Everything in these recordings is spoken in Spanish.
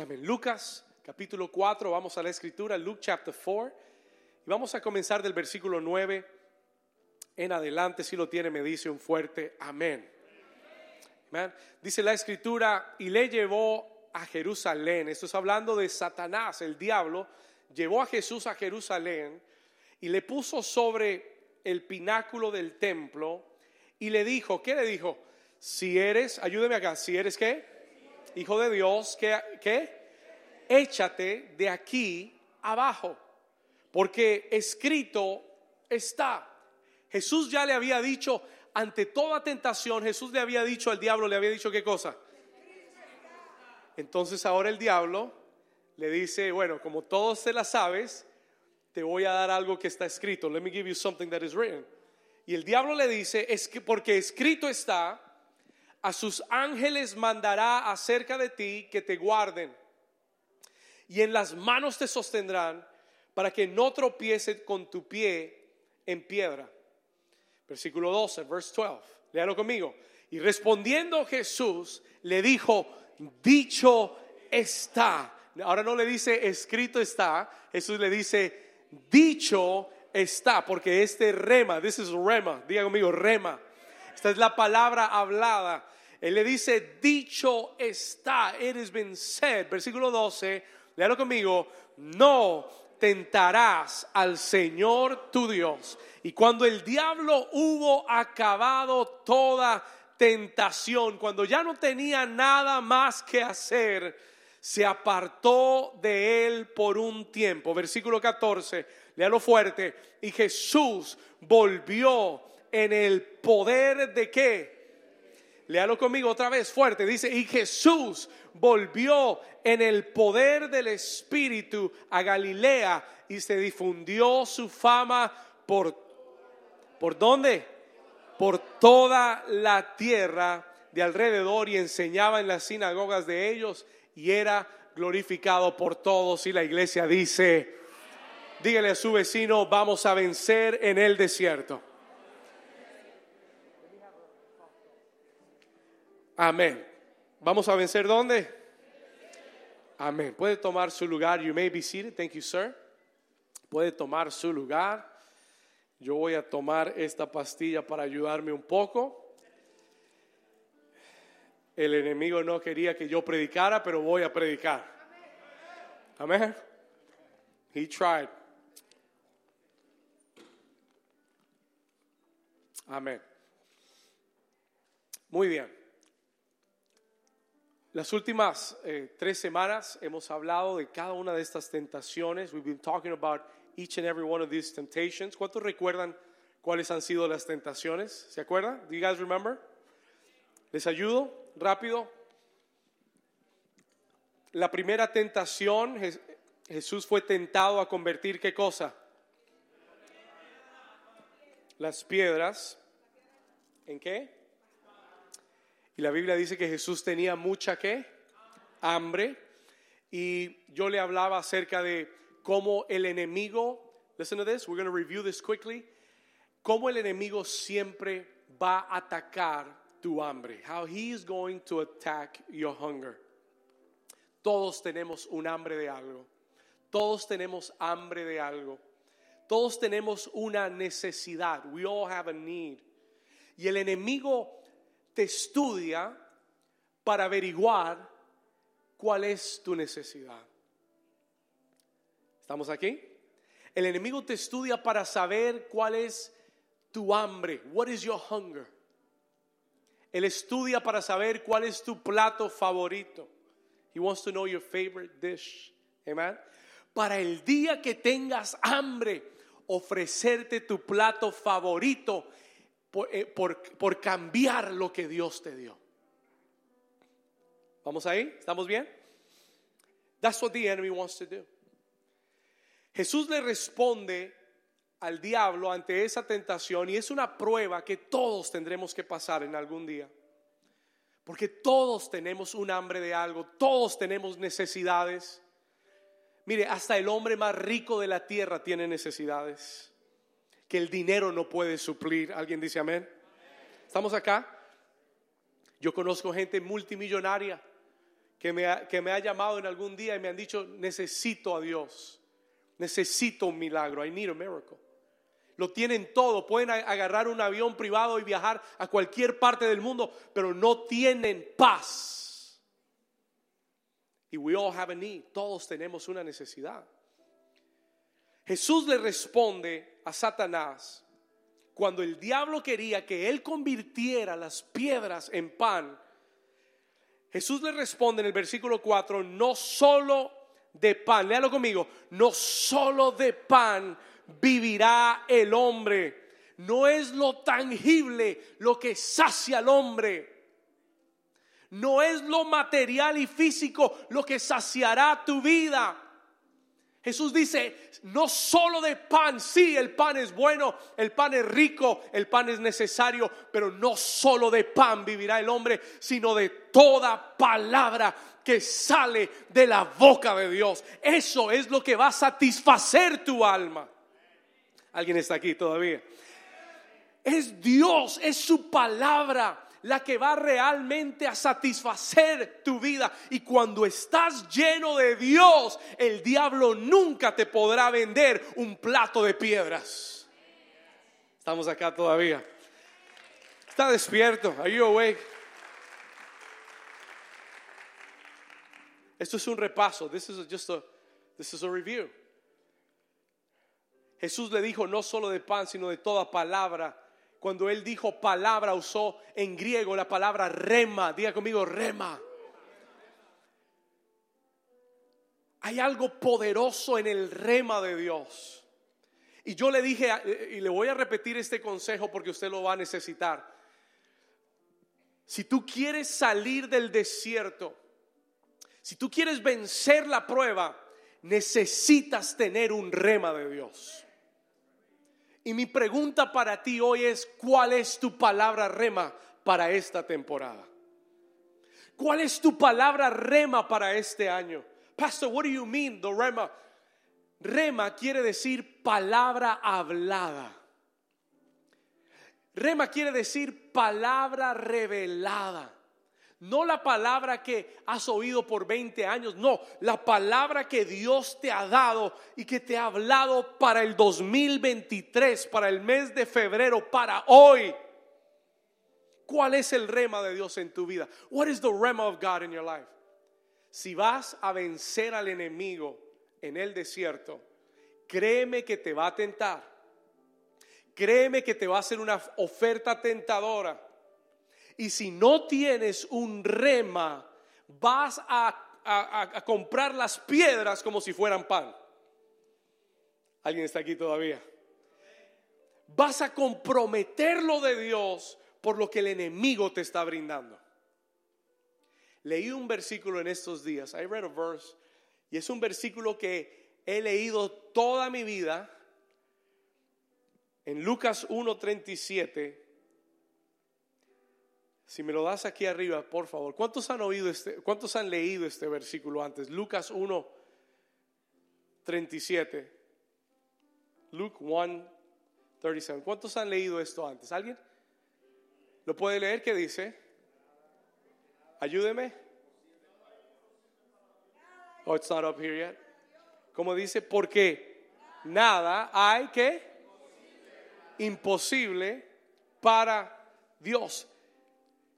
Amén. Lucas capítulo 4, vamos a la escritura, Luke chapter 4. Y vamos a comenzar del versículo 9 en adelante. Si lo tiene, me dice un fuerte amén. Amén. Dice la escritura, y le llevó a Jerusalén. Esto es hablando de Satanás, el diablo. Llevó a Jesús a Jerusalén y le puso sobre el pináculo del templo y le dijo, ¿qué le dijo? Si eres, ayúdeme acá, si eres qué? Hijo de Dios, ¿qué? Échate de aquí abajo, porque escrito está. Jesús ya le había dicho, ante toda tentación, Jesús le había dicho al diablo, le había dicho qué cosa. Entonces ahora el diablo le dice, bueno, como todos se la sabes, te voy a dar algo que está escrito. Let me give you something that is written. Y el diablo le dice, es que porque escrito está, a sus ángeles mandará acerca de ti que te guarden. Y en las manos te sostendrán para que no tropiece con tu pie en piedra. Versículo 12, verse 12. Léalo conmigo. Y respondiendo Jesús le dijo, dicho está. Ahora no le dice escrito está, Jesús le dice dicho está, porque este rema, this is rema, diga conmigo rema. Esta es la palabra hablada. Él le dice dicho está, been said. Versículo 12, léalo conmigo, no tentarás al Señor tu Dios. Y cuando el diablo hubo acabado toda tentación, cuando ya no tenía nada más que hacer, se apartó de él por un tiempo. Versículo 14, léalo fuerte. Y Jesús volvió en el poder de qué? Léalo conmigo otra vez fuerte. Dice, y Jesús volvió en el poder del Espíritu a Galilea y se difundió su fama por... ¿Por dónde? Por toda la tierra de alrededor y enseñaba en las sinagogas de ellos y era glorificado por todos. Y la iglesia dice, dígale a su vecino, vamos a vencer en el desierto. Amén. ¿Vamos a vencer dónde? Amén. Puede tomar su lugar. You may be seated. Thank you, sir. Puede tomar su lugar. Yo voy a tomar esta pastilla para ayudarme un poco. El enemigo no quería que yo predicara, pero voy a predicar. Amén. He tried. Amén. Muy bien. Las últimas eh, tres semanas hemos hablado de cada una de estas tentaciones. We've been talking about each and every one of these temptations. ¿Cuántos recuerdan cuáles han sido las tentaciones? ¿Se acuerdan? Do you guys remember? ¿Les ayudo? Rápido. La primera tentación, Jesús fue tentado a convertir qué cosa? Las piedras. ¿En qué? Y la Biblia dice que Jesús tenía mucha qué? Hambre. Y yo le hablaba acerca de cómo el enemigo, listen to this, we're going to review this quickly, cómo el enemigo siempre va a atacar tu hambre. How he is going to attack your hunger. Todos tenemos un hambre de algo. Todos tenemos hambre de algo. Todos tenemos una necesidad. We all have a need. Y el enemigo te estudia para averiguar cuál es tu necesidad. ¿Estamos aquí? El enemigo te estudia para saber cuál es tu hambre. What is your hunger? Él estudia para saber cuál es tu plato favorito. He wants to know your favorite dish. Amen. Para el día que tengas hambre, ofrecerte tu plato favorito eh, por, cambiar lo que Dios te dio. ¿Vamos ahí? ¿Estamos bien? That's what the enemy wants to do. Jesús le responde al diablo ante esa tentación y es una prueba que todos tendremos que pasar en algún día. Porque todos tenemos un hambre de algo, todos tenemos necesidades. Mire, hasta el hombre más rico de la tierra tiene necesidades que el dinero no puede suplir. ¿Alguien dice amén? ¿Estamos acá? Yo conozco gente multimillonaria que me, ha, que me ha llamado en algún día y me han dicho, necesito a Dios, necesito un milagro, I need a miracle. Lo tienen todo, pueden agarrar un avión privado y viajar a cualquier parte del mundo, pero no tienen paz. Y we all have a need, todos tenemos una necesidad. Jesús le responde a Satanás cuando el diablo quería que él convirtiera las piedras en pan Jesús le responde en el versículo 4, no solo de pan, léalo conmigo, no solo de pan vivirá el hombre. No es lo tangible lo que sacia al hombre. No es lo material y físico lo que saciará tu vida. Jesús dice, no solo de pan, sí, el pan es bueno, el pan es rico, el pan es necesario, pero no solo de pan vivirá el hombre, sino de toda palabra que sale de la boca de Dios. Eso es lo que va a satisfacer tu alma. ¿Alguien está aquí todavía? Es Dios, es su palabra la que va realmente a satisfacer tu vida. Y cuando estás lleno de Dios, el diablo nunca te podrá vender un plato de piedras. Estamos acá todavía. Está despierto. Are you awake? Esto es un repaso. This is just a, this is a review. Jesús le dijo no solo de pan, sino de toda palabra cuando él dijo palabra, usó en griego la palabra rema. Diga conmigo, rema. Hay algo poderoso en el rema de Dios. Y yo le dije, y le voy a repetir este consejo porque usted lo va a necesitar. Si tú quieres salir del desierto, si tú quieres vencer la prueba, necesitas tener un rema de Dios. Y mi pregunta para ti hoy es, ¿cuál es tu palabra rema para esta temporada? ¿Cuál es tu palabra rema para este año? Pastor, what do you mean, the rema? Rema quiere decir palabra hablada. Rema quiere decir palabra revelada. No la palabra que has oído por 20 años, no, la palabra que Dios te ha dado y que te ha hablado para el 2023, para el mes de febrero, para hoy. ¿Cuál es el rema de Dios en tu vida? What is the rema of God in your life? Si vas a vencer al enemigo en el desierto, créeme que te va a tentar. Créeme que te va a hacer una oferta tentadora y si no tienes un rema, vas a, comprar las piedras como si fueran pan. ¿Alguien está aquí todavía? Vas a comprometerlo de Dios por lo que el enemigo te está brindando. Leí un versículo en estos días. I read a verse. Y es un versículo que he leído toda mi vida. En Lucas 1.37 si me lo das aquí arriba, por favor. ¿Cuántos han oído este, cuántos han leído este versículo antes? Lucas 1, 37. Luke 1, 37. ¿Cuántos han leído esto antes? ¿Alguien? ¿Lo puede leer? ¿Qué dice? Ayúdeme. Oh, it's not up here yet. Como dice, porque nada hay que imposible para Dios.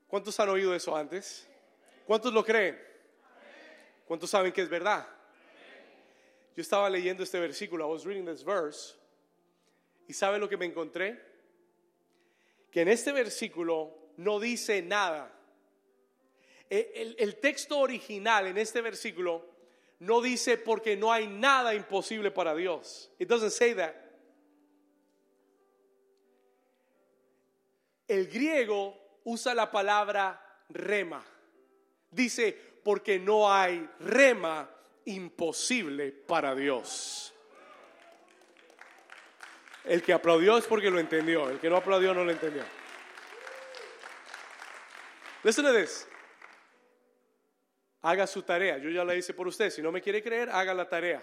¿Cuántos han oído eso antes? ¿Cuántos lo creen? ¿Cuántos saben que es verdad? Yo estaba leyendo este versículo, I was reading this verse, y ¿sabe lo que me encontré? Que en este versículo no dice nada. E, el, el texto original en este versículo no dice porque no hay nada imposible para Dios. It doesn't say that. El griego usa la palabra rema. Dice, porque no hay rema imposible para Dios. El que aplaudió es porque lo entendió, el que no aplaudió no lo entendió. Listen to this. Haga su tarea. Yo ya la hice por usted. Si no me quiere creer, haga la tarea.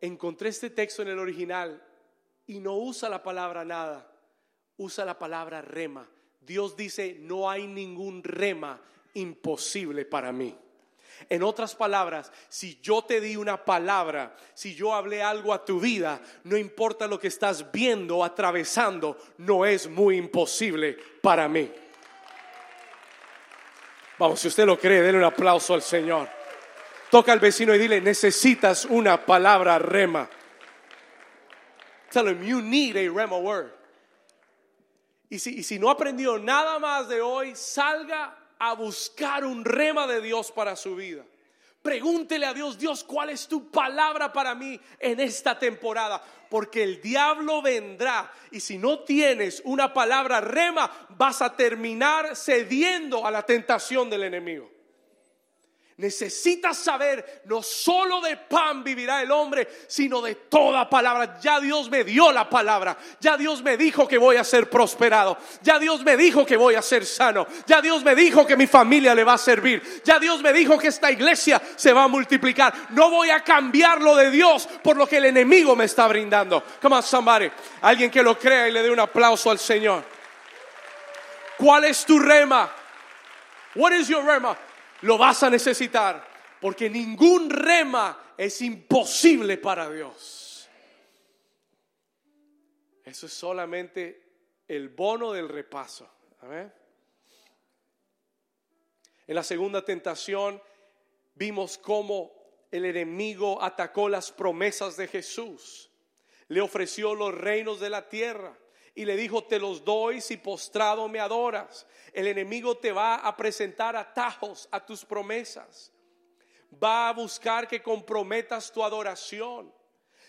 Encontré este texto en el original y no usa la palabra nada, usa la palabra rema. Dios dice, no hay ningún rema imposible para mí. En otras palabras, si yo te di una palabra, si yo hablé algo a tu vida, no importa lo que estás viendo o atravesando, no es muy imposible para mí. Vamos, si usted lo cree, denle un aplauso al Señor. Toca al vecino y dile, necesitas una palabra rema. Tell him, you need a rema word. Y si, y si no aprendió nada más de hoy, salga a buscar un rema de Dios para su vida. Pregúntele a Dios, Dios, ¿cuál es tu palabra para mí en esta temporada? Porque el diablo vendrá y si no tienes una palabra rema, vas a terminar cediendo a la tentación del enemigo. Necesitas saber, no solo de pan vivirá el hombre, sino de toda palabra. Ya Dios me dio la palabra. Ya Dios me dijo que voy a ser prosperado. Ya Dios me dijo que voy a ser sano. Ya Dios me dijo que mi familia le va a servir. Ya Dios me dijo que esta iglesia se va a multiplicar. No voy a cambiar lo de Dios por lo que el enemigo me está brindando. Come on, somebody. Alguien que lo crea y le dé un aplauso al Señor. ¿Cuál es tu rema? What is your rema? Lo vas a necesitar, porque ningún rema es imposible para Dios. Eso es solamente el bono del repaso. En la segunda tentación vimos cómo el enemigo atacó las promesas de Jesús. Le ofreció los reinos de la tierra y le dijo, te los doy si postrado me adoras. El enemigo te va a presentar atajos a tus promesas. Va a buscar que comprometas tu adoración,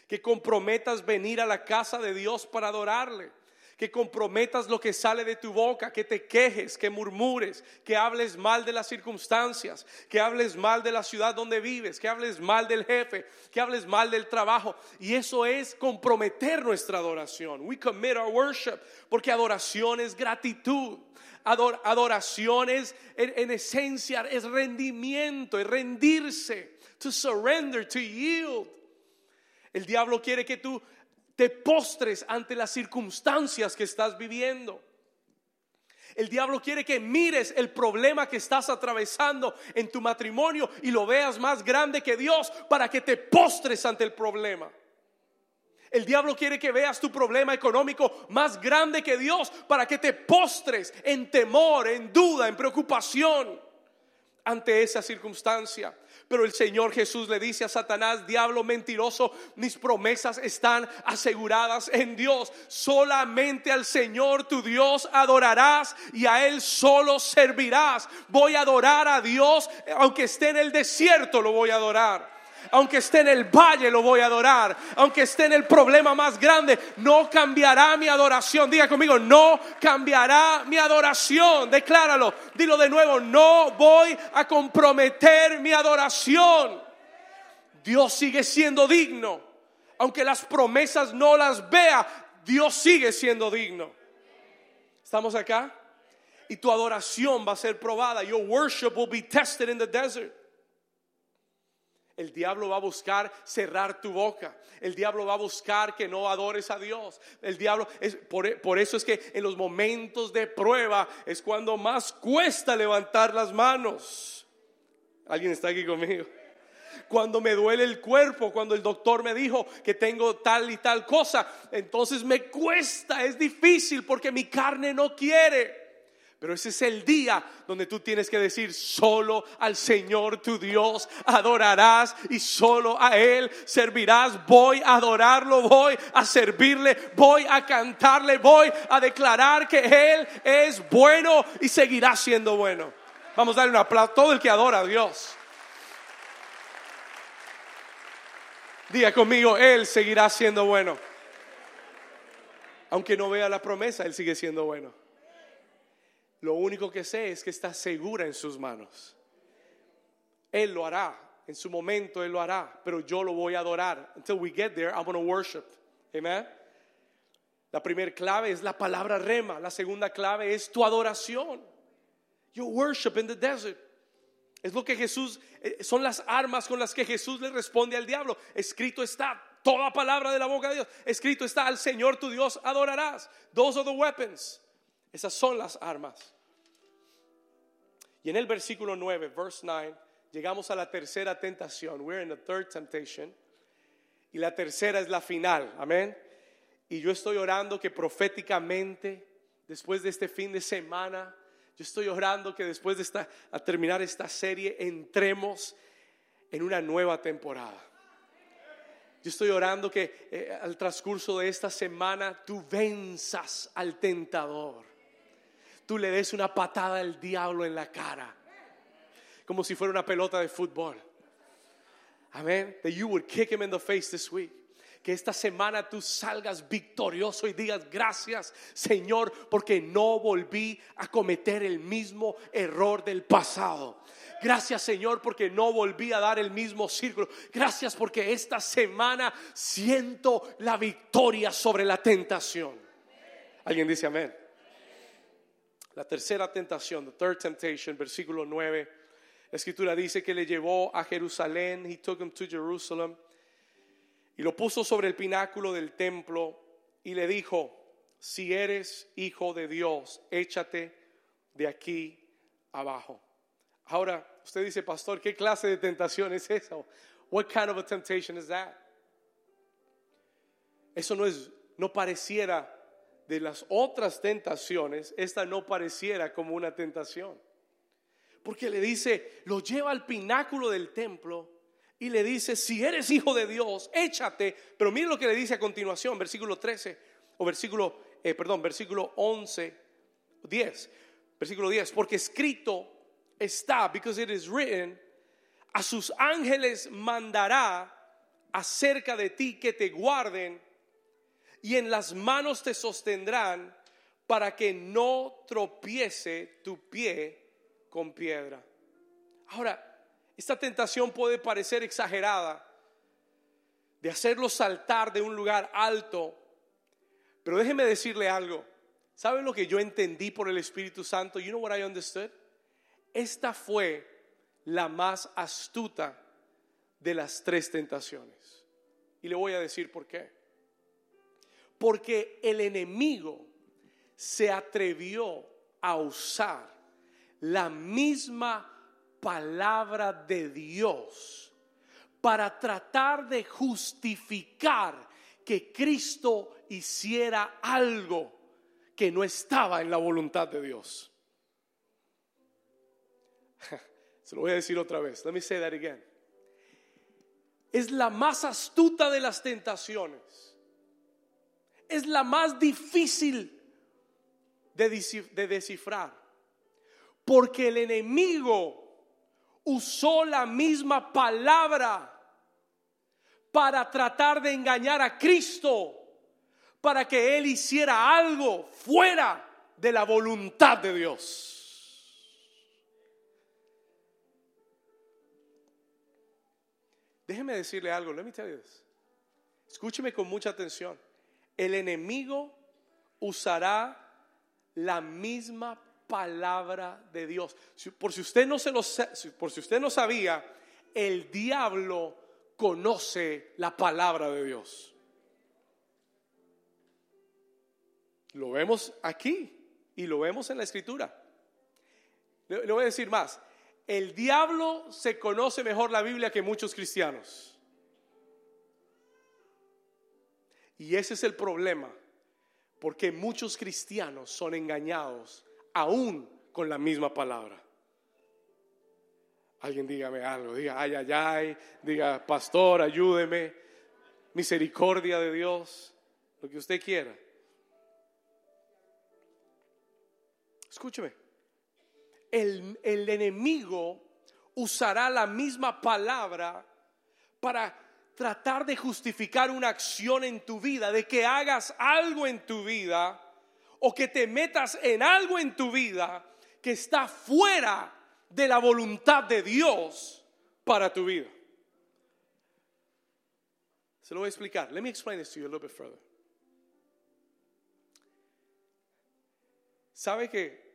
que comprometas venir a la casa de Dios para adorarle que comprometas lo que sale de tu boca, que te quejes, que murmures, que hables mal de las circunstancias, que hables mal de la ciudad donde vives, que hables mal del jefe, que hables mal del trabajo. Y eso es comprometer nuestra adoración. We commit our worship, porque adoración es gratitud. adoración es, en, en esencia, es rendimiento, es rendirse, to surrender, to yield. El diablo quiere que tú te postres ante las circunstancias que estás viviendo. El diablo quiere que mires el problema que estás atravesando en tu matrimonio y lo veas más grande que Dios para que te postres ante el problema. El diablo quiere que veas tu problema económico más grande que Dios para que te postres en temor, en duda, en preocupación ante esa circunstancia. Pero el Señor Jesús le dice a Satanás, diablo mentiroso, mis promesas están aseguradas en Dios. Solamente al Señor tu Dios adorarás y a Él solo servirás. Voy a adorar a Dios, aunque esté en el desierto, lo voy a adorar aunque esté en el valle, lo voy a adorar. Aunque esté en el problema más grande, no cambiará mi adoración. Diga conmigo, no cambiará mi adoración. Decláralo, dilo de nuevo, no voy a comprometer mi adoración. Dios sigue siendo digno. Aunque las promesas no las vea, Dios sigue siendo digno. ¿Estamos acá? Y tu adoración va a ser probada. Your worship will be tested in the desert. El diablo va a buscar cerrar tu boca. El diablo va a buscar que no adores a Dios. El diablo es por, por, eso es que en los momentos de prueba es cuando más cuesta levantar las manos. ¿Alguien está aquí conmigo? Cuando me duele el cuerpo, cuando el doctor me dijo que tengo tal y tal cosa, entonces me cuesta, es difícil porque mi carne no quiere. Pero ese es el día donde tú tienes que decir, solo al Señor tu Dios adorarás y solo a Él servirás. Voy a adorarlo, voy a servirle, voy a cantarle, voy a declarar que Él es bueno y seguirá siendo bueno. Vamos a darle un aplauso a todo el que adora a Dios. Diga conmigo, Él seguirá siendo bueno. Aunque no vea la promesa, Él sigue siendo bueno. Lo único que sé es que está segura en sus manos. Él lo hará. En su momento Él lo hará. Pero yo lo voy a adorar. Until we get there, I'm going to worship. Amen. La primera clave es la palabra rema. La segunda clave es tu adoración. Your worship in the desert. Es lo que Jesús, eh, son las armas con las que Jesús le responde al diablo. Escrito está, toda palabra de la boca de Dios. Escrito está, al Señor tu Dios adorarás. Those are the weapons. Esas son las armas. Y en el versículo 9, verse 9, llegamos a la tercera tentación. We're in the third temptation. Y la tercera es la final. Amén. Y yo estoy orando que proféticamente, después de este fin de semana, yo estoy orando que después de esta, a terminar esta serie, entremos en una nueva temporada. Yo estoy orando que eh, al transcurso de esta semana tú venzas al tentador. Tú le des una patada al diablo en la cara. Como si fuera una pelota de fútbol. Amén. That you would kick him in the face this week. Que esta semana tú salgas victorioso y digas gracias Señor porque no volví a cometer el mismo error del pasado. Gracias Señor porque no volví a dar el mismo círculo. Gracias porque esta semana siento la victoria sobre la tentación. ¿Alguien dice amén? La tercera tentación, the third temptation, versículo 9. La escritura dice que le llevó a Jerusalén, he took him to Jerusalem, y lo puso sobre el pináculo del templo y le dijo, si eres hijo de Dios, échate de aquí abajo. Ahora, usted dice, pastor, ¿qué clase de tentación es esa? What kind of a temptation is that? Eso no es, no pareciera de las otras tentaciones, esta no pareciera como una tentación. Porque le dice, lo lleva al pináculo del templo y le dice, si eres hijo de Dios, échate. Pero mire lo que le dice a continuación, versículo 13, o versículo, eh, perdón, versículo 11, 10. Versículo 10, porque escrito está, because it is written, a sus ángeles mandará acerca de ti que te guarden y en las manos te sostendrán para que no tropiece tu pie con piedra. Ahora, esta tentación puede parecer exagerada de hacerlo saltar de un lugar alto, pero déjeme decirle algo. ¿Saben lo que yo entendí por el Espíritu Santo? You know what I understood? Esta fue la más astuta de las tres tentaciones. Y le voy a decir por qué. Porque el enemigo se atrevió a usar la misma palabra de Dios para tratar de justificar que Cristo hiciera algo que no estaba en la voluntad de Dios. Se lo voy a decir otra vez. Let me say that again. Es la más astuta de las tentaciones. Es la más difícil de descifrar. Porque el enemigo usó la misma palabra para tratar de engañar a Cristo, para que Él hiciera algo fuera de la voluntad de Dios. Déjeme decirle algo, let me tell. Escúcheme con mucha atención. El enemigo usará la misma palabra de Dios. Por si usted no se lo por si usted no sabía, el diablo conoce la palabra de Dios. Lo vemos aquí y lo vemos en la escritura. Le, le voy a decir más. El diablo se conoce mejor la Biblia que muchos cristianos. Y ese es el problema, porque muchos cristianos son engañados aún con la misma palabra. Alguien dígame algo, diga, ay, ay, ay, diga, pastor, ayúdeme, misericordia de Dios, lo que usted quiera. Escúcheme, el, el enemigo usará la misma palabra para tratar de justificar una acción en tu vida, de que hagas algo en tu vida o que te metas en algo en tu vida que está fuera de la voluntad de Dios para tu vida. Se lo voy a explicar. Let me explain this to you a little bit further. ¿Sabe que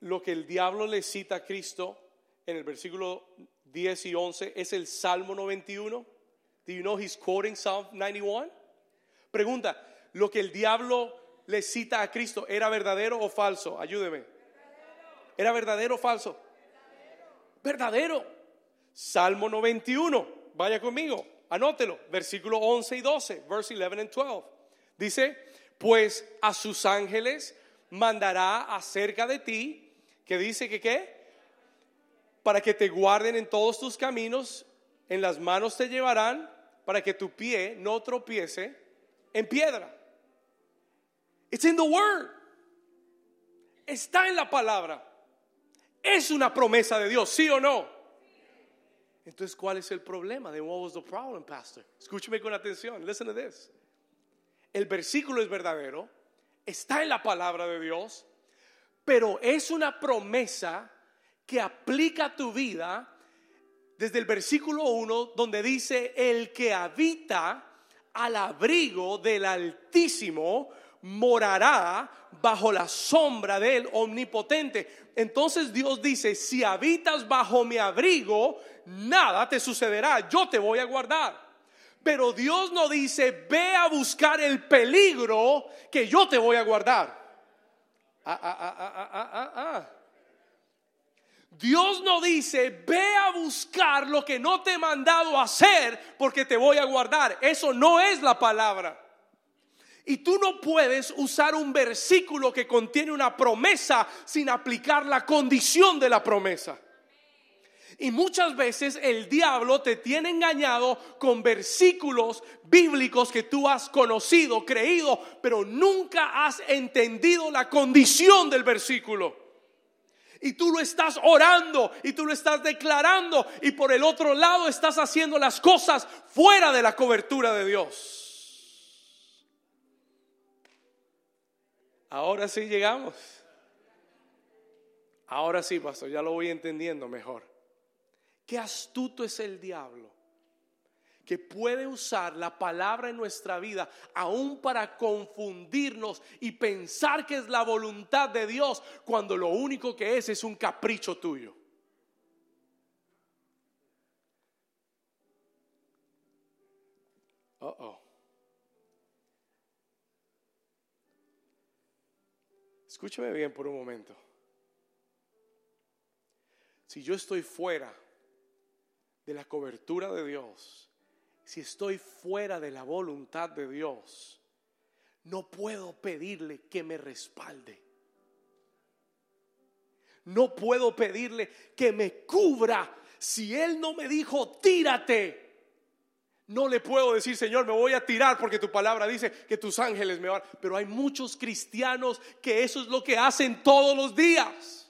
lo que el diablo le cita a Cristo en el versículo 10 y 11 es el Salmo 91? Do you know he's quoting Psalm 91? Pregunta, lo que el diablo le cita a Cristo, ¿era verdadero o falso? Ayúdeme. ¿Era verdadero o falso? verdadero. Salmo 91, vaya conmigo, anótelo, versículo 11 y 12, verse 11 and 12. Dice, pues a sus ángeles mandará acerca de ti, que dice que qué? Para que te guarden en todos tus caminos, en las manos te llevarán, para que tu pie no tropiece en piedra. It's in the word. Está en la palabra. Es una promesa de Dios, ¿sí o no? Entonces, ¿cuál es el problema? Then what was the problem, pastor? Escúcheme con atención. Listen to this. El versículo es verdadero, está en la palabra de Dios, pero es una promesa que aplica tu vida desde el versículo 1 donde dice, el que habita al abrigo del Altísimo morará bajo la sombra del omnipotente. Entonces Dios dice, si habitas bajo mi abrigo, nada te sucederá, yo te voy a guardar. Pero Dios no dice, ve a buscar el peligro que yo te voy a guardar. Ah, ah, ah, Dios no dice, ve a buscar lo que no te he mandado hacer porque te voy a guardar. Eso no es la palabra. Y tú no puedes usar un versículo que contiene una promesa sin aplicar la condición de la promesa. Y muchas veces el diablo te tiene engañado con versículos bíblicos que tú has conocido, creído, pero nunca has entendido la condición del versículo. Y tú lo estás orando y tú lo estás declarando y por el otro lado estás haciendo las cosas fuera de la cobertura de Dios. Ahora sí llegamos. Ahora sí, pastor, ya lo voy entendiendo mejor. Qué astuto es el diablo que puede usar la palabra en nuestra vida aún para confundirnos y pensar que es la voluntad de Dios cuando lo único que es es un capricho tuyo. Uh oh. Escúchame bien por un momento. Si yo estoy fuera de la cobertura de Dios, si estoy fuera de la voluntad de Dios, no puedo pedirle que me respalde. No puedo pedirle que me cubra. Si Él no me dijo, tírate. No le puedo decir, Señor, me voy a tirar porque tu palabra dice que tus ángeles me van. Pero hay muchos cristianos que eso es lo que hacen todos los días.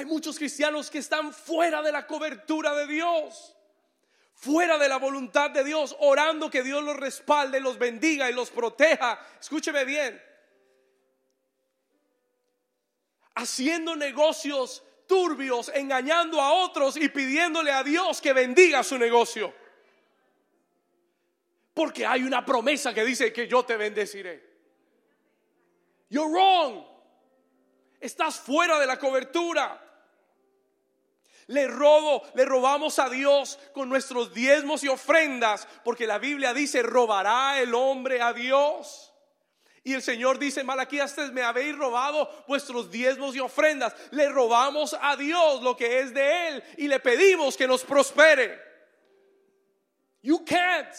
Hay muchos cristianos que están fuera de la cobertura de Dios, fuera de la voluntad de Dios, orando que Dios los respalde, los bendiga y los proteja. Escúcheme bien. Haciendo negocios turbios, engañando a otros y pidiéndole a Dios que bendiga su negocio. Porque hay una promesa que dice que yo te bendeciré. You're wrong. Estás fuera de la cobertura. Le robo, le robamos a Dios con nuestros diezmos y ofrendas, porque la Biblia dice, robará el hombre a Dios. Y el Señor dice, Malaquías, me habéis robado vuestros diezmos y ofrendas. Le robamos a Dios lo que es de Él y le pedimos que nos prospere. You can't.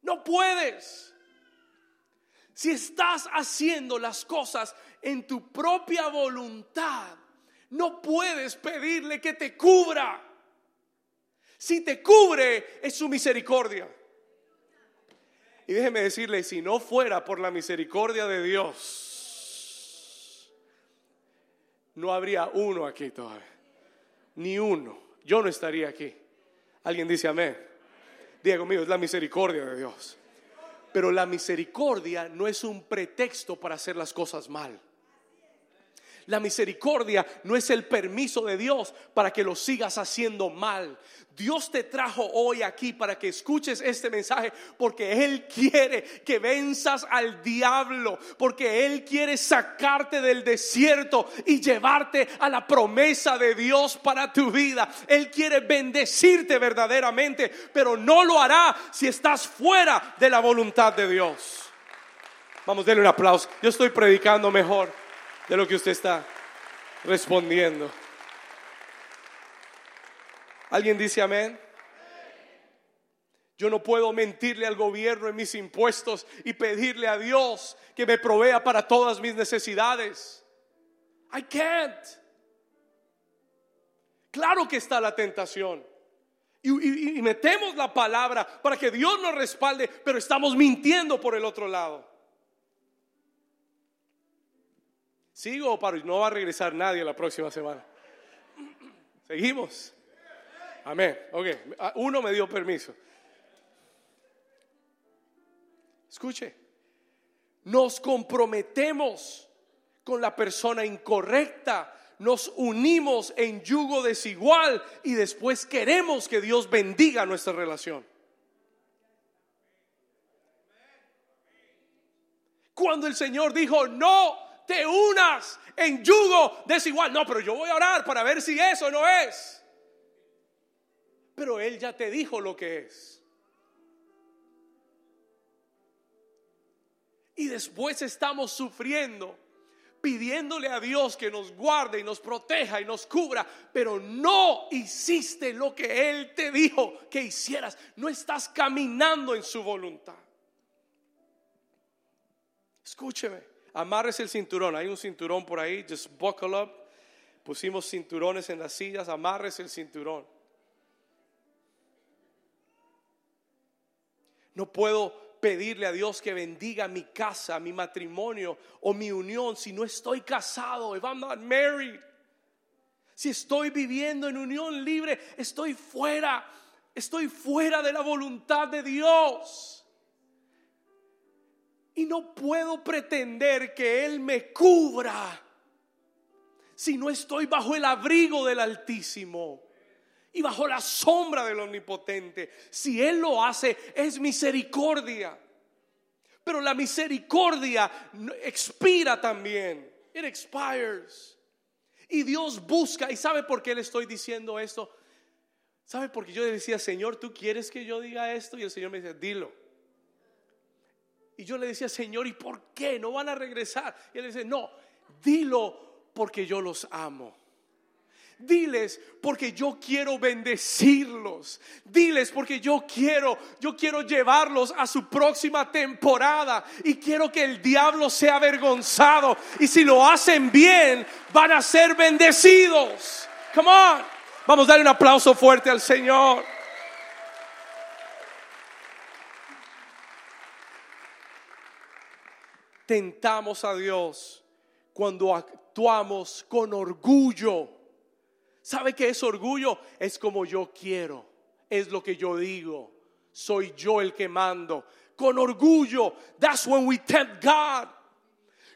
No puedes. Si estás haciendo las cosas en tu propia voluntad, no puedes pedirle que te cubra. Si te cubre, es su misericordia. Y déjeme decirle, si no fuera por la misericordia de Dios, no habría uno aquí todavía. Ni uno. Yo no estaría aquí. Alguien dice amén. Diga conmigo, es la misericordia de Dios. Pero la misericordia no es un pretexto para hacer las cosas mal. La misericordia no es el permiso de Dios para que lo sigas haciendo mal. Dios te trajo hoy aquí para que escuches este mensaje porque Él quiere que venzas al diablo, porque Él quiere sacarte del desierto y llevarte a la promesa de Dios para tu vida. Él quiere bendecirte verdaderamente, pero no lo hará si estás fuera de la voluntad de Dios. Vamos, denle un aplauso. Yo estoy predicando mejor. De lo que usted está respondiendo. ¿Alguien dice amén? Yo no puedo mentirle al gobierno en mis impuestos y pedirle a Dios que me provea para todas mis necesidades. I can't. Claro que está la tentación. Y, metemos la palabra para que Dios nos respalde, pero estamos mintiendo por el otro lado. ¿Sigo o No va a regresar nadie la próxima semana. Seguimos. Amén. Ok, uno me dio permiso. Escuche, nos comprometemos con la persona incorrecta, nos unimos en yugo desigual y después queremos que Dios bendiga nuestra relación. Cuando el Señor dijo, no te unas en yugo desigual, no, pero yo voy a orar para ver si eso no es. Pero Él ya te dijo lo que es. Y después estamos sufriendo, pidiéndole a Dios que nos guarde y nos proteja y nos cubra, pero no hiciste lo que Él te dijo que hicieras. No estás caminando en su voluntad. Escúcheme, amarres el cinturón. Hay un cinturón por ahí, just buckle up. Pusimos cinturones en las sillas, amarres el cinturón. No puedo pedirle a Dios que bendiga mi casa, mi matrimonio o mi unión si no estoy casado, if I'm not married. Si estoy viviendo en unión libre, estoy fuera, estoy fuera de la voluntad de Dios. Y no puedo pretender que Él me cubra si no estoy bajo el abrigo del Altísimo y bajo la sombra del Omnipotente. Si Él lo hace, es misericordia. Pero la misericordia expira también. It expires. Y Dios busca. ¿Y sabe por qué le estoy diciendo esto? ¿Sabe por qué yo le decía, Señor, tú quieres que yo diga esto? Y el Señor me dice, dilo. Y yo le decía, Señor, ¿y por qué? No van a regresar. Y él dice, no, dilo porque yo los amo. Diles porque yo quiero bendecirlos. Diles porque yo quiero, yo quiero llevarlos a su próxima temporada y quiero que el diablo sea avergonzado. Y si lo hacen bien, van a ser bendecidos. Come on. Vamos a darle un aplauso fuerte al Señor. Tentamos a Dios cuando actuamos con orgullo ¿Sabe qué es orgullo? Es como yo quiero, es lo que yo digo, soy yo el que mando. Con orgullo, that's when we tempt God.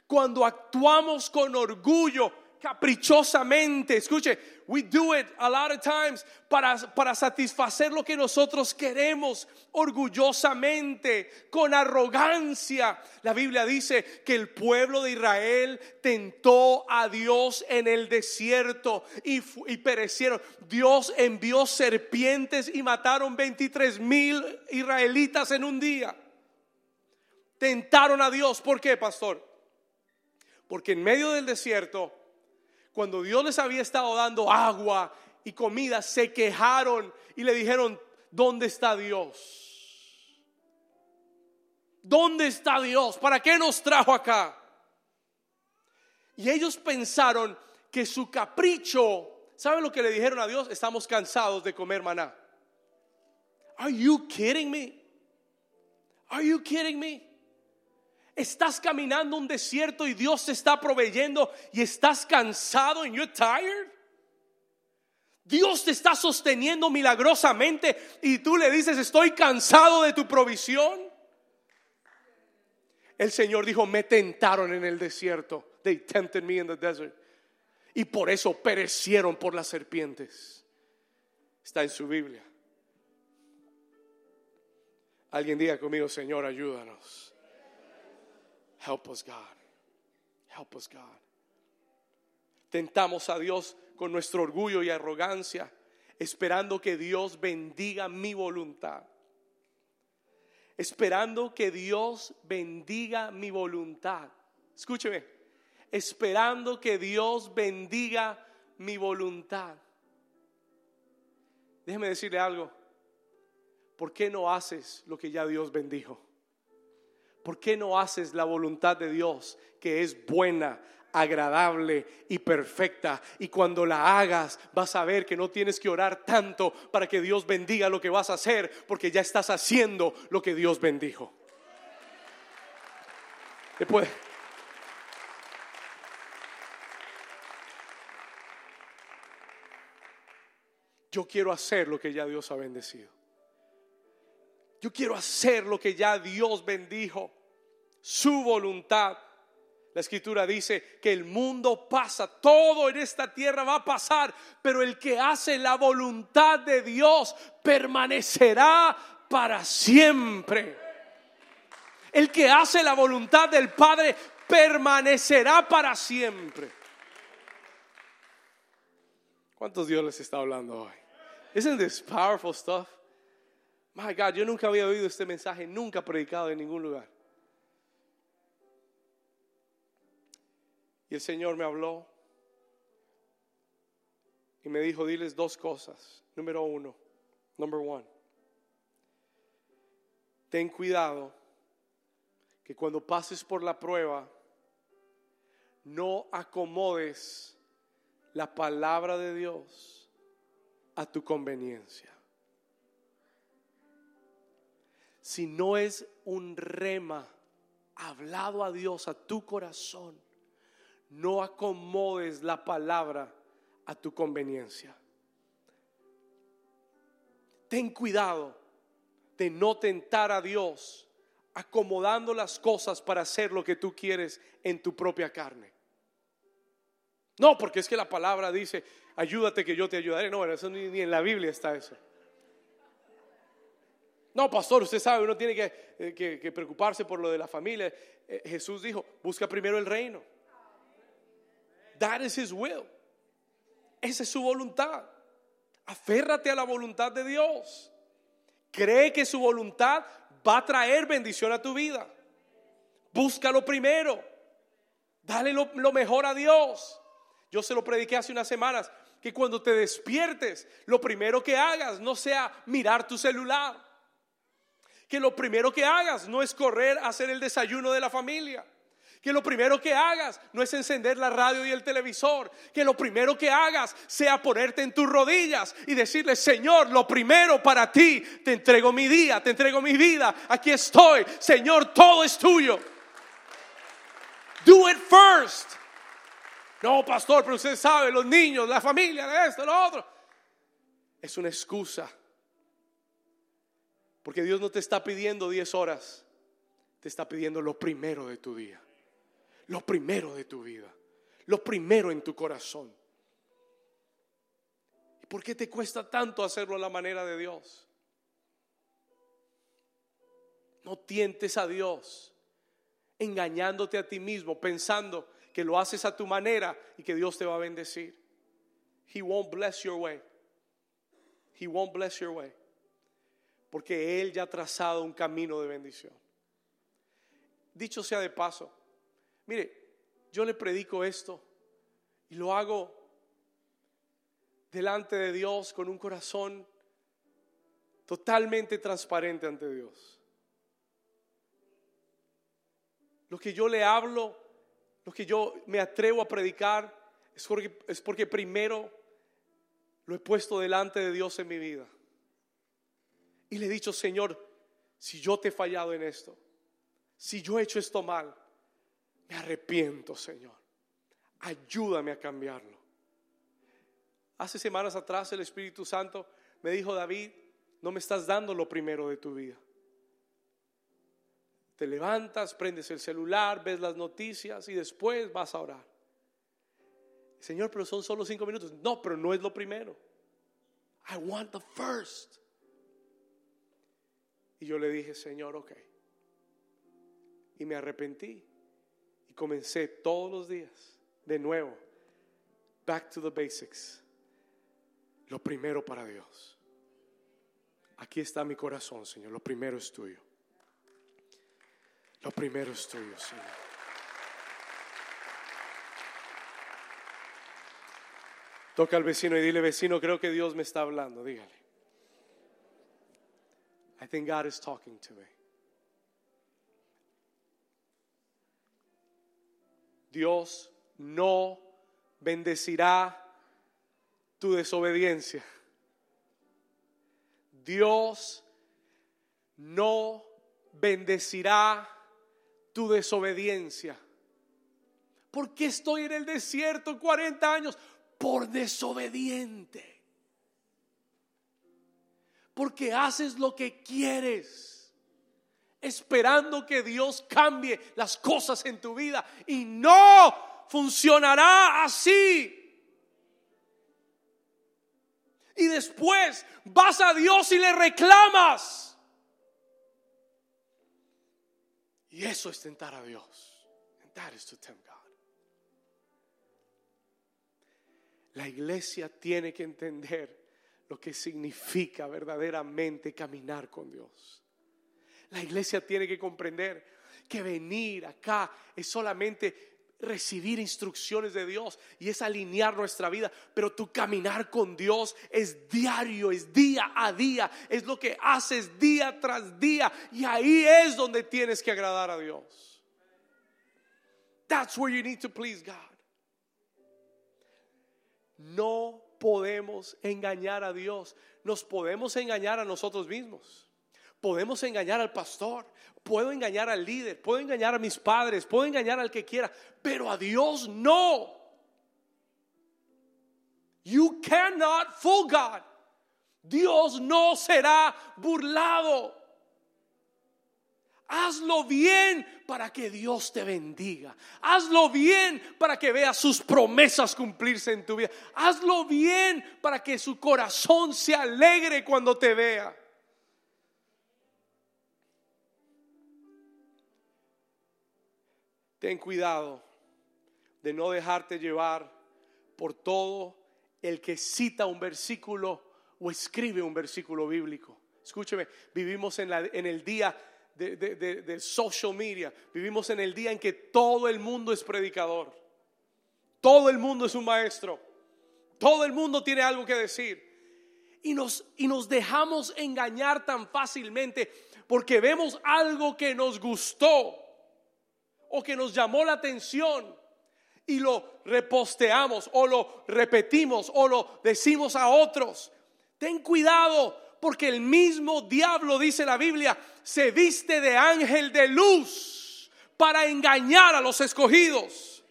Cuando actuamos con orgullo, caprichosamente. Escuche, we do it a lot of times para, para satisfacer lo que nosotros queremos, orgullosamente, con arrogancia. La Biblia dice que el pueblo de Israel tentó a Dios en el desierto y, y perecieron. Dios envió serpientes y mataron 23 mil israelitas en un día. Tentaron a Dios. ¿Por qué, pastor? Porque en medio del desierto cuando Dios les había estado dando agua y comida, se quejaron y le dijeron, ¿dónde está Dios? ¿Dónde está Dios? ¿Para qué nos trajo acá? Y ellos pensaron que su capricho, ¿saben lo que le dijeron a Dios? Estamos cansados de comer maná. Are you kidding me? Are you kidding me? Estás caminando un desierto y Dios te está proveyendo y estás cansado y you're tired. Dios te está sosteniendo milagrosamente y tú le dices, estoy cansado de tu provisión. El Señor dijo, me tentaron en el desierto. They tempted me in the desert. Y por eso perecieron por las serpientes. Está en su Biblia. Alguien diga conmigo, Señor, ayúdanos. Help us, God. Help us, God. Tentamos a Dios con nuestro orgullo y arrogancia, esperando que Dios bendiga mi voluntad. Esperando que Dios bendiga mi voluntad. Escúcheme, esperando que Dios bendiga mi voluntad. Déjeme decirle algo. ¿Por qué no haces lo que ya Dios bendijo? ¿Por qué no haces la voluntad de Dios que es buena, agradable y perfecta? Y cuando la hagas vas a ver que no tienes que orar tanto para que Dios bendiga lo que vas a hacer, porque ya estás haciendo lo que Dios bendijo. Después, yo quiero hacer lo que ya Dios ha bendecido. Yo quiero hacer lo que ya Dios bendijo, su voluntad. La escritura dice que el mundo pasa, todo en esta tierra va a pasar, pero el que hace la voluntad de Dios permanecerá para siempre. El que hace la voluntad del Padre permanecerá para siempre. ¿Cuántos Dios les está hablando hoy? Isn't this powerful stuff? My God, yo nunca había oído este mensaje, nunca predicado en ningún lugar. Y el Señor me habló y me dijo, diles dos cosas. Número uno, number one, ten cuidado que cuando pases por la prueba, no acomodes la palabra de Dios a tu conveniencia. Si no es un rema hablado a Dios a tu corazón, no acomodes la palabra a tu conveniencia. Ten cuidado de no tentar a Dios acomodando las cosas para hacer lo que tú quieres en tu propia carne. No, porque es que la palabra dice, ayúdate que yo te ayudaré. No, eso ni, en la Biblia está eso. No, pastor, usted sabe, uno tiene que, eh, preocuparse por lo de la familia. Eh, Jesús dijo, busca primero el reino. That is his will. Esa es su voluntad. Aférrate a la voluntad de Dios. Cree que su voluntad va a traer bendición a tu vida. Búscalo primero. Dale lo, lo mejor a Dios. Yo se lo prediqué hace unas semanas, que cuando te despiertes, lo primero que hagas no sea mirar tu celular. Que lo primero que hagas no es correr a hacer el desayuno de la familia. Que lo primero que hagas no es encender la radio y el televisor. Que lo primero que hagas sea ponerte en tus rodillas y decirle, Señor, lo primero para ti, te entrego mi día, te entrego mi vida, aquí estoy. Señor, todo es tuyo. Do it first. No, pastor, pero usted sabe, los niños, la familia, esto, lo otro. Es una excusa. Porque Dios no te está pidiendo 10 horas, te está pidiendo lo primero de tu día lo primero de tu vida, lo primero en tu corazón. ¿Y por qué te cuesta tanto hacerlo a la manera de Dios? No tientes a Dios engañándote a ti mismo, pensando que lo haces a tu manera y que Dios te va a bendecir. He won't bless your way. He won't bless your way. Porque Él ya ha trazado un camino de bendición. Dicho sea de paso, Mire, yo le predico esto y lo hago delante de Dios con un corazón totalmente transparente ante Dios. Lo que yo le hablo, lo que yo me atrevo a predicar, es porque, es porque primero lo he puesto delante de Dios en mi vida. Y le he dicho, Señor, si yo te he fallado en esto, si yo he hecho esto mal, me arrepiento, Señor. Ayúdame a cambiarlo. Hace semanas atrás el Espíritu Santo me dijo, David, no me estás dando lo primero de tu vida. Te levantas, prendes el celular, ves las noticias y después vas a orar. Señor, pero son solo cinco minutos. No, pero no es lo primero. I want the first. Y yo le dije, Señor, ok. Y me arrepentí. Y comencé todos los días, de nuevo, back to the basics. Lo primero para Dios. Aquí está mi corazón, Señor. Lo primero es tuyo. Lo primero es tuyo, Señor. Toca al vecino y dile, vecino, creo que Dios me está hablando, dígale. I think God is talking to me. Dios no bendecirá tu desobediencia. Dios no bendecirá tu desobediencia. ¿Por qué estoy en el desierto 40 años? Por desobediente. Porque haces lo que quieres, esperando que Dios cambie las cosas en tu vida. Y no funcionará así. Y después vas a Dios y le reclamas. Y eso es tentar a Dios. That is to tempt. La iglesia tiene que entender lo que significa verdaderamente caminar con Dios. La iglesia tiene que comprender que venir acá es solamente recibir instrucciones de Dios y es alinear nuestra vida, pero tu caminar con Dios es diario, es día a día, es lo que haces día tras día y ahí es donde tienes que agradar a Dios. That's where you need to please God. No podemos engañar a Dios, nos podemos engañar a nosotros mismos. Podemos engañar al pastor, puedo engañar al líder, puedo engañar a mis padres, puedo engañar al que quiera, pero a Dios no. You cannot fool God. Dios no será burlado. Hazlo bien para que Dios te bendiga. Hazlo bien para que veas sus promesas cumplirse en tu vida. Hazlo bien para que su corazón se alegre cuando te vea. ten cuidado de no dejarte llevar por todo el que cita un versículo o escribe un versículo bíblico. Escúcheme, vivimos en, el día de, social media, vivimos en el día en que todo el mundo es predicador, todo el mundo es un maestro, todo el mundo tiene algo que decir. Y nos, y nos dejamos engañar tan fácilmente porque vemos algo que nos gustó o que nos llamó la atención y lo reposteamos o lo repetimos o lo decimos a otros. Ten cuidado porque el mismo diablo, dice la Biblia, se viste de ángel de luz para engañar a los escogidos.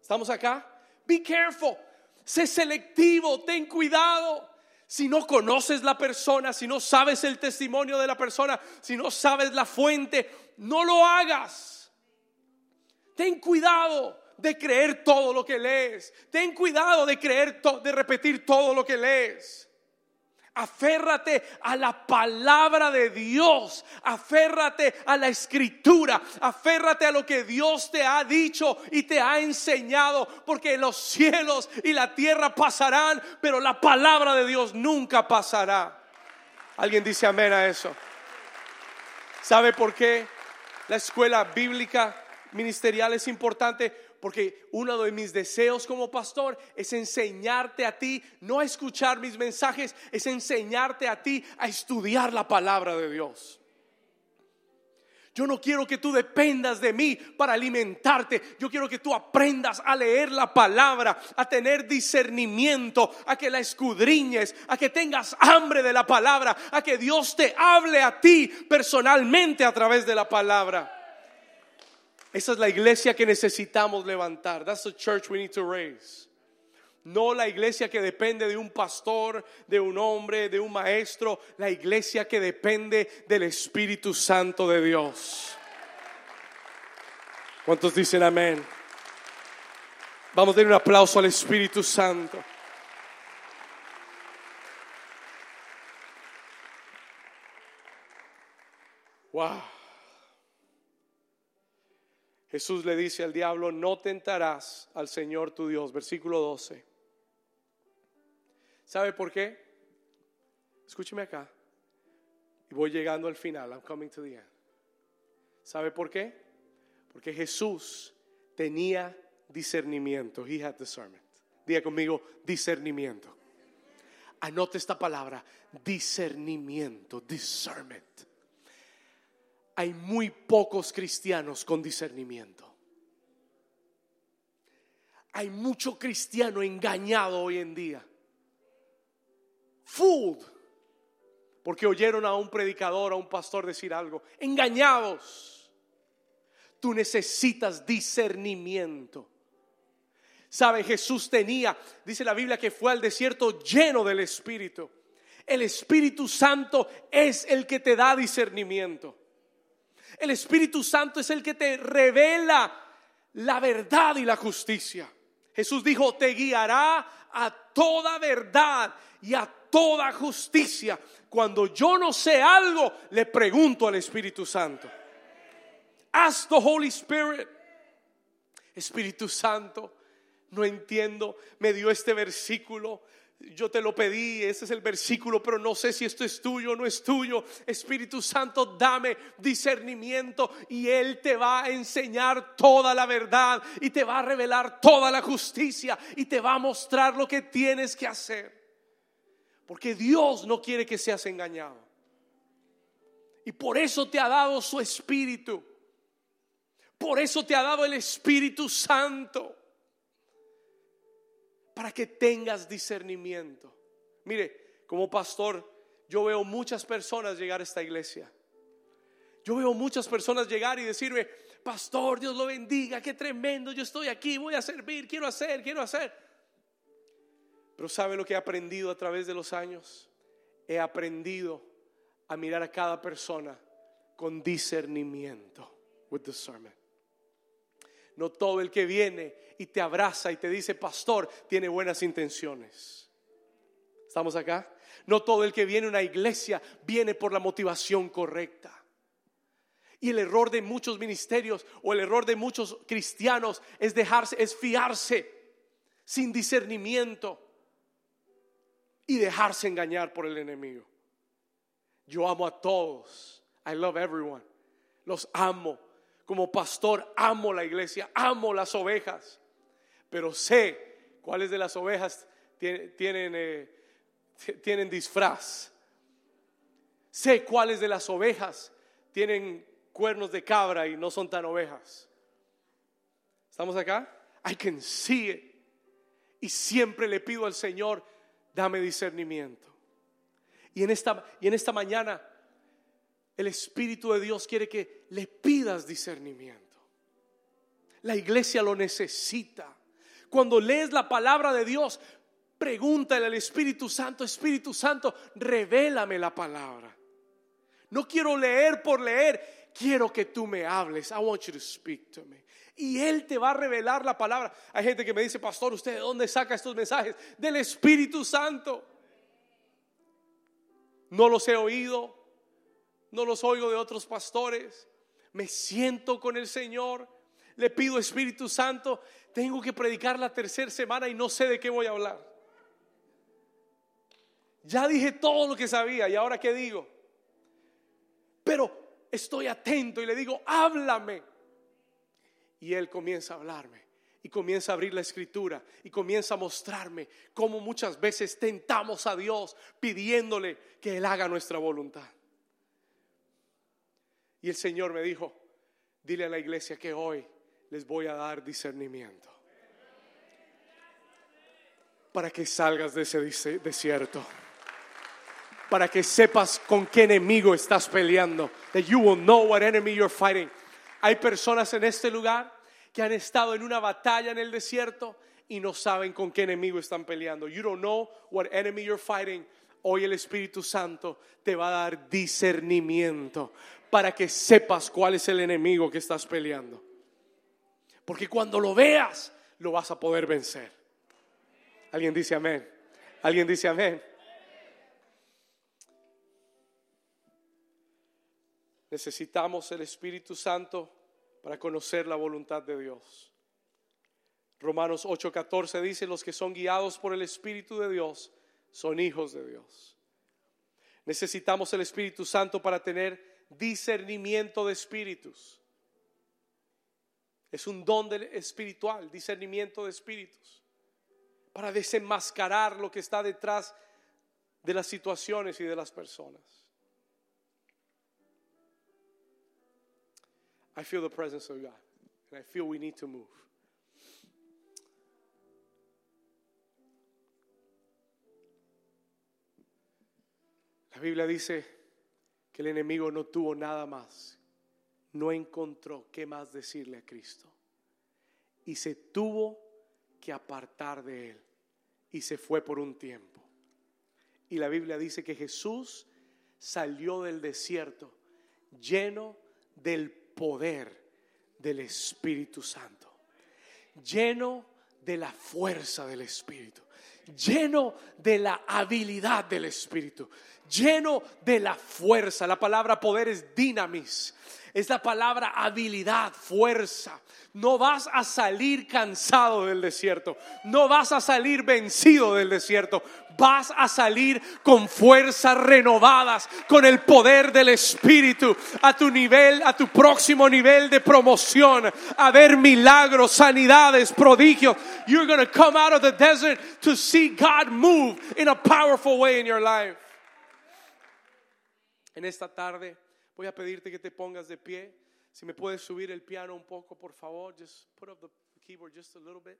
¿Estamos acá? Be careful. Sé selectivo, ten cuidado. Si no conoces la persona, si no sabes el testimonio de la persona, si no sabes la fuente, no lo hagas. Ten cuidado de creer todo lo que lees. Ten cuidado de creer de repetir todo lo que lees. Aférrate a la palabra de Dios. Aférrate a la escritura. Aférrate a lo que Dios te ha dicho y te ha enseñado. Porque los cielos y la tierra pasarán, pero la palabra de Dios nunca pasará. ¿Alguien dice amén a eso? ¿Sabe por qué la escuela bíblica ministerial es importante porque uno de mis deseos como pastor es enseñarte a ti, no a escuchar mis mensajes, es enseñarte a ti a estudiar la palabra de Dios. Yo no quiero que tú dependas de mí para alimentarte. Yo quiero que tú aprendas a leer la palabra, a tener discernimiento, a que la escudriñes, a que tengas hambre de la palabra, a que Dios te hable a ti personalmente a través de la palabra. Esa es la iglesia que necesitamos levantar. That's the church we need to raise. No la iglesia que depende de un pastor, de un hombre, de un maestro. La iglesia que depende del Espíritu Santo de Dios. ¿Cuántos dicen amén? Vamos a dar un aplauso al Espíritu Santo. Wow. Jesús le dice al diablo, no tentarás al Señor tu Dios. Versículo 12. ¿Sabe por qué? Escúcheme acá. Y voy llegando al final. I'm coming to the end. ¿Sabe por qué? Porque Jesús tenía discernimiento. He had discernment. Diga conmigo, discernimiento. Anote esta palabra, discernimiento, discernment. Hay muy pocos cristianos con discernimiento. Hay mucho cristiano engañado hoy en día. Fooled. Porque oyeron a un predicador, a un pastor decir algo. Engañados. Tú necesitas discernimiento. Sabe, Jesús tenía, dice la Biblia, que fue al desierto lleno del Espíritu. El Espíritu Santo es el que te da discernimiento. El Espíritu Santo es el que te revela la verdad y la justicia. Jesús dijo, te guiará a toda verdad y a toda justicia. Cuando yo no sé algo, le pregunto al Espíritu Santo. Ask the Holy Spirit. Espíritu Santo, no entiendo, me dio este versículo, yo te lo pedí, ese es el versículo, pero no sé si esto es tuyo o no es tuyo. Espíritu Santo, dame discernimiento y Él te va a enseñar toda la verdad y te va a revelar toda la justicia y te va a mostrar lo que tienes que hacer. Porque Dios no quiere que seas engañado. Y por eso te ha dado su Espíritu. Por eso te ha dado el Espíritu Santo para que tengas discernimiento. Mire, como pastor, yo veo muchas personas llegar a esta iglesia. Yo veo muchas personas llegar y decirme, pastor, Dios lo bendiga, qué tremendo, yo estoy aquí, voy a servir, quiero hacer, quiero hacer. Pero ¿sabe lo que he aprendido a través de los años? He aprendido a mirar a cada persona con discernimiento, with discernment. No todo el que viene y te abraza y te dice, pastor, tiene buenas intenciones. ¿Estamos acá? No todo el que viene a una iglesia viene por la motivación correcta. Y el error de muchos ministerios o el error de muchos cristianos es dejarse, es fiarse sin discernimiento y dejarse engañar por el enemigo. Yo amo a todos. I love everyone. Los amo como pastor amo la iglesia, amo las ovejas, pero sé cuáles de las ovejas tienen, eh, tienen disfraz. Sé cuáles de las ovejas tienen cuernos de cabra y no son tan ovejas. ¿Estamos acá? I can see it. Y siempre le pido al Señor, dame discernimiento. Y en esta, y en esta mañana el Espíritu de Dios quiere que le pidas discernimiento. La iglesia lo necesita. Cuando lees la palabra de Dios, pregúntale al Espíritu Santo, Espíritu Santo, revélame la palabra. No quiero leer por leer, quiero que tú me hables. I want you to speak to me. Y Él te va a revelar la palabra. Hay gente que me dice, pastor, ¿usted de dónde saca estos mensajes? Del Espíritu Santo. No los he oído, no los oigo de otros pastores, me siento con el Señor, le pido Espíritu Santo, tengo que predicar la tercera semana y no sé de qué voy a hablar. Ya dije todo lo que sabía y ahora qué digo. Pero estoy atento y le digo, háblame. Y Él comienza a hablarme y comienza a abrir la escritura y comienza a mostrarme cómo muchas veces tentamos a Dios pidiéndole que Él haga nuestra voluntad. Y el Señor me dijo, dile a la iglesia que hoy les voy a dar discernimiento. Para que salgas de ese desierto. Para que sepas con qué enemigo estás peleando. That you will know what enemy you're fighting. Hay personas en este lugar que han estado en una batalla en el desierto y no saben con qué enemigo están peleando. You don't know what enemy you're fighting. Hoy el Espíritu Santo te va a dar discernimiento para que sepas cuál es el enemigo que estás peleando. Porque cuando lo veas, lo vas a poder vencer. Alguien dice amén. Alguien dice amén. Necesitamos el Espíritu Santo para conocer la voluntad de Dios. Romanos 8:14 dice, los que son guiados por el Espíritu de Dios son hijos de Dios. Necesitamos el Espíritu Santo para tener discernimiento de espíritus. Es un don espiritual, discernimiento de espíritus. para desenmascarar lo que está detrás de las situaciones y de las personas. I feel the presence of God, and I feel we need to move. La Biblia dice que el enemigo no tuvo nada más, no encontró qué más decirle a Cristo y se tuvo que apartar de él y se fue por un tiempo. Y la Biblia dice que Jesús salió del desierto lleno del poder del Espíritu Santo, lleno de la fuerza del Espíritu, lleno de la habilidad del Espíritu, lleno de la fuerza. La palabra poder es dinamis. Es la palabra habilidad, fuerza. No vas a salir cansado del desierto. No vas a salir vencido del desierto. Vas a salir con fuerzas renovadas, con el poder del Espíritu, a tu nivel, a tu próximo nivel de promoción, a ver milagros, sanidades, prodigios. You're going to come out of the desert to see God move in a powerful way in your life. En esta tarde voy a pedirte que te pongas de pie. Si me puedes subir el piano un poco, por favor. Just put up the keyboard just a little bit.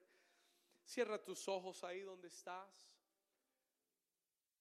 Cierra tus ojos ahí donde estás.